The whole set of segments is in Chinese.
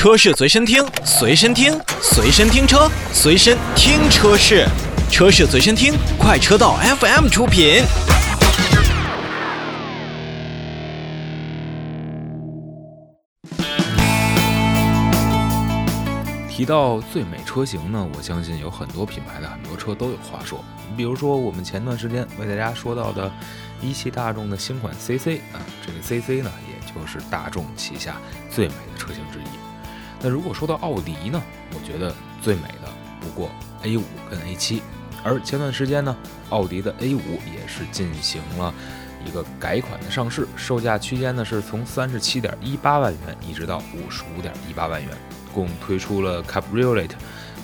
车市随身听，随身听，随身听车，随身听车市，车市随身听，快车道 FM 出品。提到最美车型呢，我相信有很多品牌的很多车都有话说。比如说，我们前段时间为大家说到的一汽大众的新款 CC 啊，这个 CC 呢，也就是大众旗下最美的车型之一。那如果说到奥迪呢，我觉得最美的不过 A5 跟 A7。而前段时间呢，奥迪的 A5 也是进行了一个改款的上市，售价区间呢是从三十七点一八万元一直到五十五点一八万元。共推出了 Cabriolet、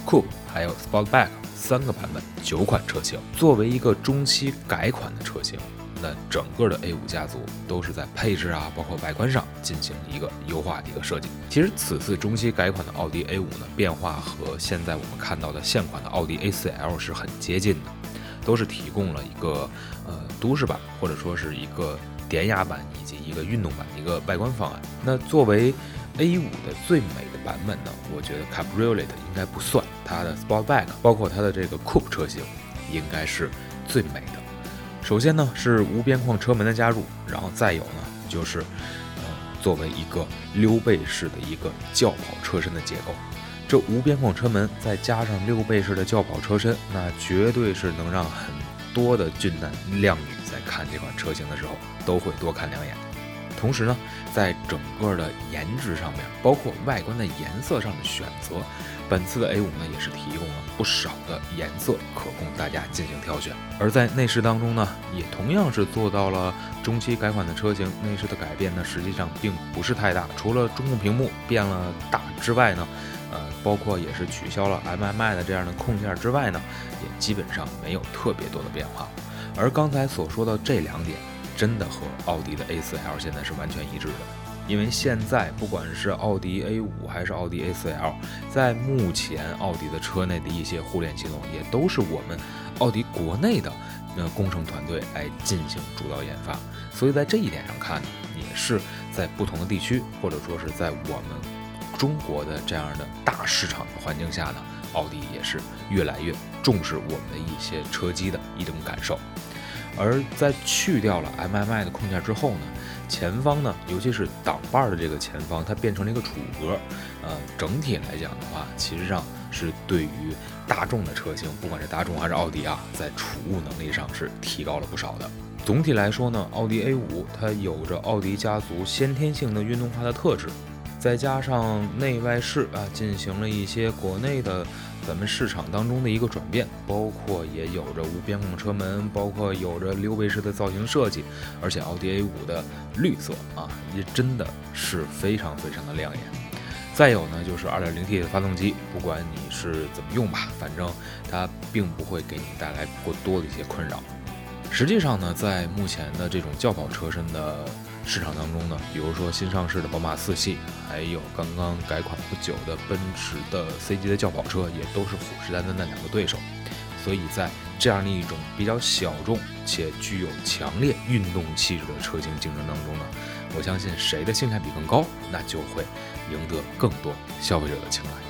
Coupe 还有 Sportback 三个版本，九款车型。作为一个中期改款的车型，整个的 A5 家族都是在配置啊，包括外观上进行一个优化的一个设计。其实此次中期改款的奥迪 A5 呢，变化和现在我们看到的现款的奥迪 A4L 是很接近的，都是提供了一个呃都市版或者说是一个典雅版以及一个运动版的一个外观方案。那作为 A5 的最美的版本呢，我觉得 Cabriolet 应该不算，它的 Sportback 包括它的这个 Coupe 车型应该是最美的。首先呢是无边框车门的加入，然后再有呢就是，呃，作为一个溜背式的一个轿跑车身的结构，这无边框车门再加上溜背式的轿跑车身，那绝对是能让很多的俊男靓女在看这款车型的时候都会多看两眼。同时呢，在整个的颜值上面，包括外观的颜色上的选择，本次的 A5 呢也是提供了不少的颜色可供大家进行挑选。而在内饰当中呢，也同样是做到了中期改款的车型，内饰的改变呢实际上并不是太大，除了中控屏幕变了大之外呢，呃，包括也是取消了 MMI 的这样的控件之外呢，也基本上没有特别多的变化。而刚才所说的这两点。真的和奥迪的 A4L 现在是完全一致的，因为现在不管是奥迪 A5 还是奥迪 A4L，在目前奥迪的车内的一些互联系统也都是我们奥迪国内的呃工程团队来进行主导研发，所以在这一点上看，也是在不同的地区或者说是在我们中国的这样的大市场的环境下呢，奥迪也是越来越重视我们的一些车机的一种感受。而在去掉了 MMI 的控件之后呢，前方呢，尤其是挡把的这个前方，它变成了一个储物格。呃，整体来讲的话，其实上是对于大众的车型，不管是大众还是奥迪啊，在储物能力上是提高了不少的。总体来说呢，奥迪 A5 它有着奥迪家族先天性的运动化的特质。再加上内外饰啊，进行了一些国内的咱们市场当中的一个转变，包括也有着无边框车门，包括有着溜背式的造型设计，而且奥迪 A 五的绿色啊，也真的是非常非常的亮眼。再有呢，就是 2.0T 的发动机，不管你是怎么用吧，反正它并不会给你带来过多的一些困扰。实际上呢，在目前的这种轿跑车身的市场当中呢，比如说新上市的宝马四系，还有刚刚改款不久的奔驰的 C 级的轿跑车，也都是虎视眈眈的两个对手。所以在这样的一种比较小众且具有强烈运动气质的车型竞争当中呢，我相信谁的性价比更高，那就会赢得更多消费者的青睐。